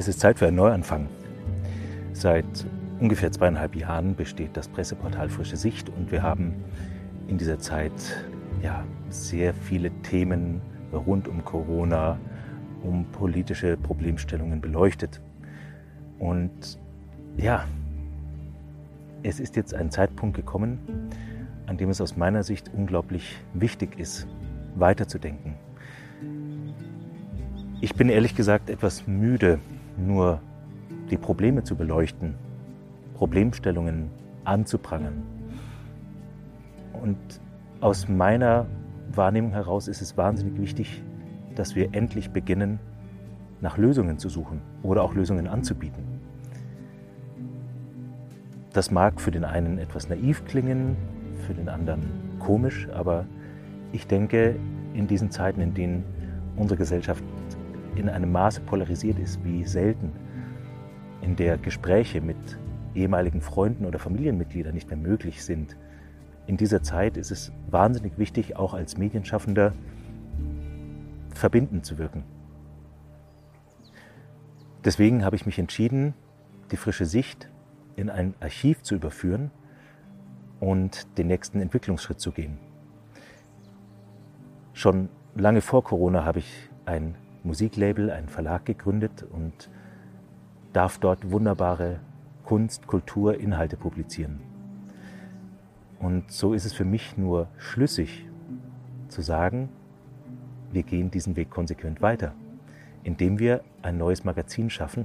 Es ist Zeit für einen Neuanfang. Seit ungefähr zweieinhalb Jahren besteht das Presseportal Frische Sicht und wir haben in dieser Zeit ja, sehr viele Themen rund um Corona, um politische Problemstellungen beleuchtet. Und ja, es ist jetzt ein Zeitpunkt gekommen, an dem es aus meiner Sicht unglaublich wichtig ist, weiterzudenken. Ich bin ehrlich gesagt etwas müde nur die Probleme zu beleuchten, Problemstellungen anzuprangern. Und aus meiner Wahrnehmung heraus ist es wahnsinnig wichtig, dass wir endlich beginnen, nach Lösungen zu suchen oder auch Lösungen anzubieten. Das mag für den einen etwas naiv klingen, für den anderen komisch, aber ich denke, in diesen Zeiten, in denen unsere Gesellschaft in einem Maße polarisiert ist wie selten, in der Gespräche mit ehemaligen Freunden oder Familienmitgliedern nicht mehr möglich sind. In dieser Zeit ist es wahnsinnig wichtig, auch als Medienschaffender verbindend zu wirken. Deswegen habe ich mich entschieden, die frische Sicht in ein Archiv zu überführen und den nächsten Entwicklungsschritt zu gehen. Schon lange vor Corona habe ich ein Musiklabel, einen Verlag gegründet und darf dort wunderbare Kunst, Kultur, Inhalte publizieren. Und so ist es für mich nur schlüssig zu sagen, wir gehen diesen Weg konsequent weiter, indem wir ein neues Magazin schaffen.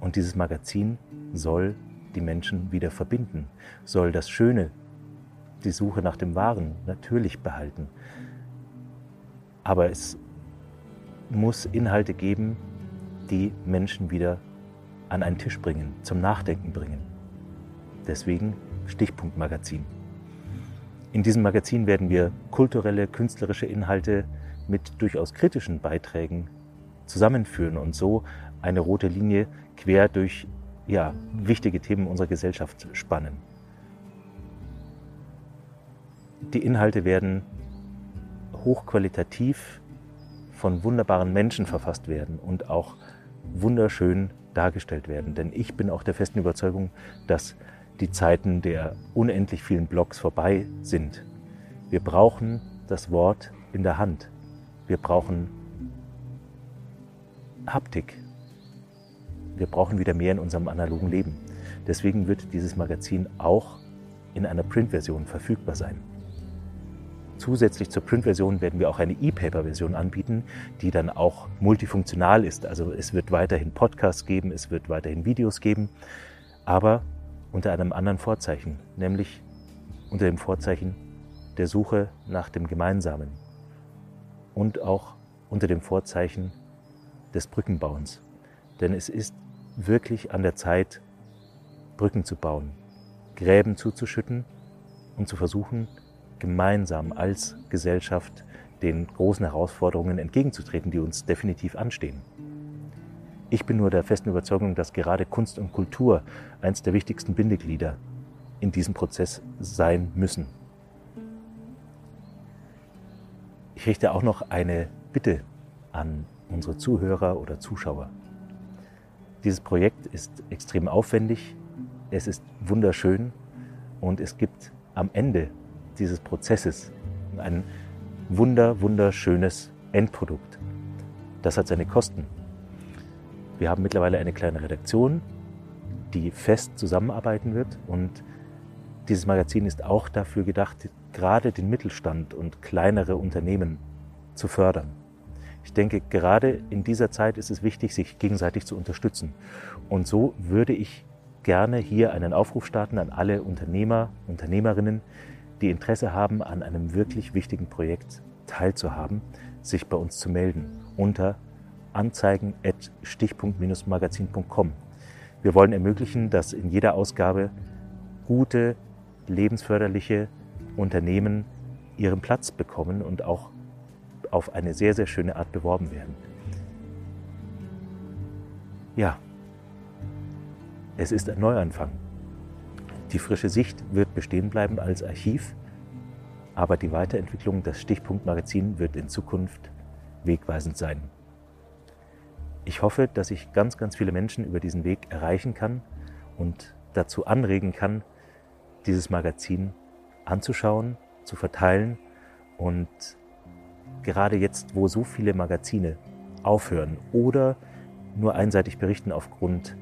Und dieses Magazin soll die Menschen wieder verbinden, soll das Schöne, die Suche nach dem Wahren natürlich behalten. Aber es muss Inhalte geben, die Menschen wieder an einen Tisch bringen, zum Nachdenken bringen. Deswegen Stichpunkt Magazin. In diesem Magazin werden wir kulturelle, künstlerische Inhalte mit durchaus kritischen Beiträgen zusammenführen und so eine rote Linie quer durch ja, wichtige Themen unserer Gesellschaft spannen. Die Inhalte werden hochqualitativ von wunderbaren Menschen verfasst werden und auch wunderschön dargestellt werden. Denn ich bin auch der festen Überzeugung, dass die Zeiten der unendlich vielen Blogs vorbei sind. Wir brauchen das Wort in der Hand. Wir brauchen Haptik. Wir brauchen wieder mehr in unserem analogen Leben. Deswegen wird dieses Magazin auch in einer Printversion verfügbar sein. Zusätzlich zur Print-Version werden wir auch eine E-Paper-Version anbieten, die dann auch multifunktional ist. Also es wird weiterhin Podcasts geben, es wird weiterhin Videos geben, aber unter einem anderen Vorzeichen, nämlich unter dem Vorzeichen der Suche nach dem Gemeinsamen und auch unter dem Vorzeichen des Brückenbauens. Denn es ist wirklich an der Zeit, Brücken zu bauen, Gräben zuzuschütten und zu versuchen, gemeinsam als Gesellschaft den großen Herausforderungen entgegenzutreten, die uns definitiv anstehen. Ich bin nur der festen Überzeugung, dass gerade Kunst und Kultur eines der wichtigsten Bindeglieder in diesem Prozess sein müssen. Ich richte auch noch eine Bitte an unsere Zuhörer oder Zuschauer. Dieses Projekt ist extrem aufwendig, es ist wunderschön und es gibt am Ende dieses Prozesses ein wunder, wunderschönes Endprodukt. Das hat seine Kosten. Wir haben mittlerweile eine kleine Redaktion, die fest zusammenarbeiten wird und dieses Magazin ist auch dafür gedacht, gerade den Mittelstand und kleinere Unternehmen zu fördern. Ich denke, gerade in dieser Zeit ist es wichtig, sich gegenseitig zu unterstützen. Und so würde ich gerne hier einen Aufruf starten an alle Unternehmer, Unternehmerinnen, die Interesse haben, an einem wirklich wichtigen Projekt teilzuhaben, sich bei uns zu melden unter anzeigen.stichpunkt-magazin.com. Wir wollen ermöglichen, dass in jeder Ausgabe gute, lebensförderliche Unternehmen ihren Platz bekommen und auch auf eine sehr, sehr schöne Art beworben werden. Ja, es ist ein Neuanfang. Die frische Sicht wird bestehen bleiben als Archiv, aber die Weiterentwicklung des Stichpunktmagazin wird in Zukunft wegweisend sein. Ich hoffe, dass ich ganz, ganz viele Menschen über diesen Weg erreichen kann und dazu anregen kann, dieses Magazin anzuschauen, zu verteilen und gerade jetzt, wo so viele Magazine aufhören oder nur einseitig berichten aufgrund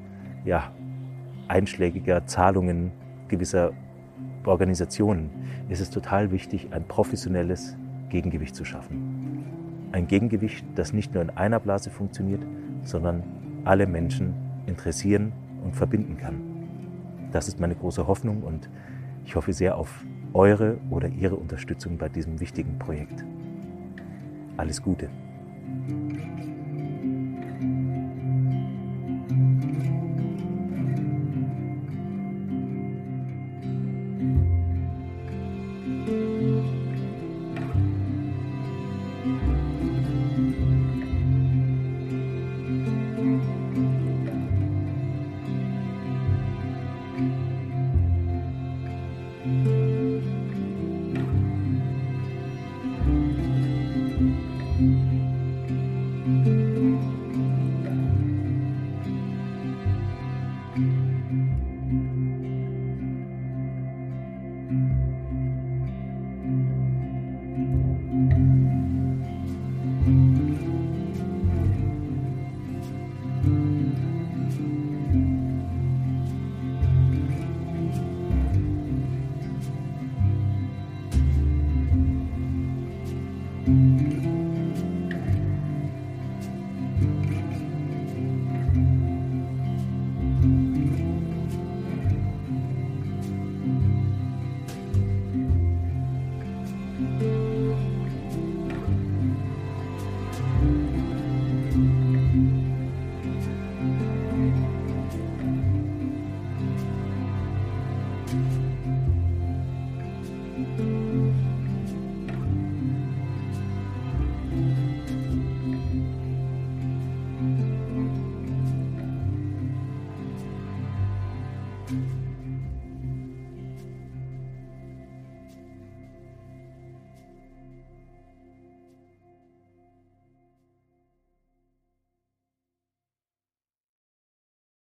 ja, einschlägiger Zahlungen gewisser Organisationen, ist es total wichtig, ein professionelles Gegengewicht zu schaffen. Ein Gegengewicht, das nicht nur in einer Blase funktioniert, sondern alle Menschen interessieren und verbinden kann. Das ist meine große Hoffnung und ich hoffe sehr auf eure oder ihre Unterstützung bei diesem wichtigen Projekt. Alles Gute.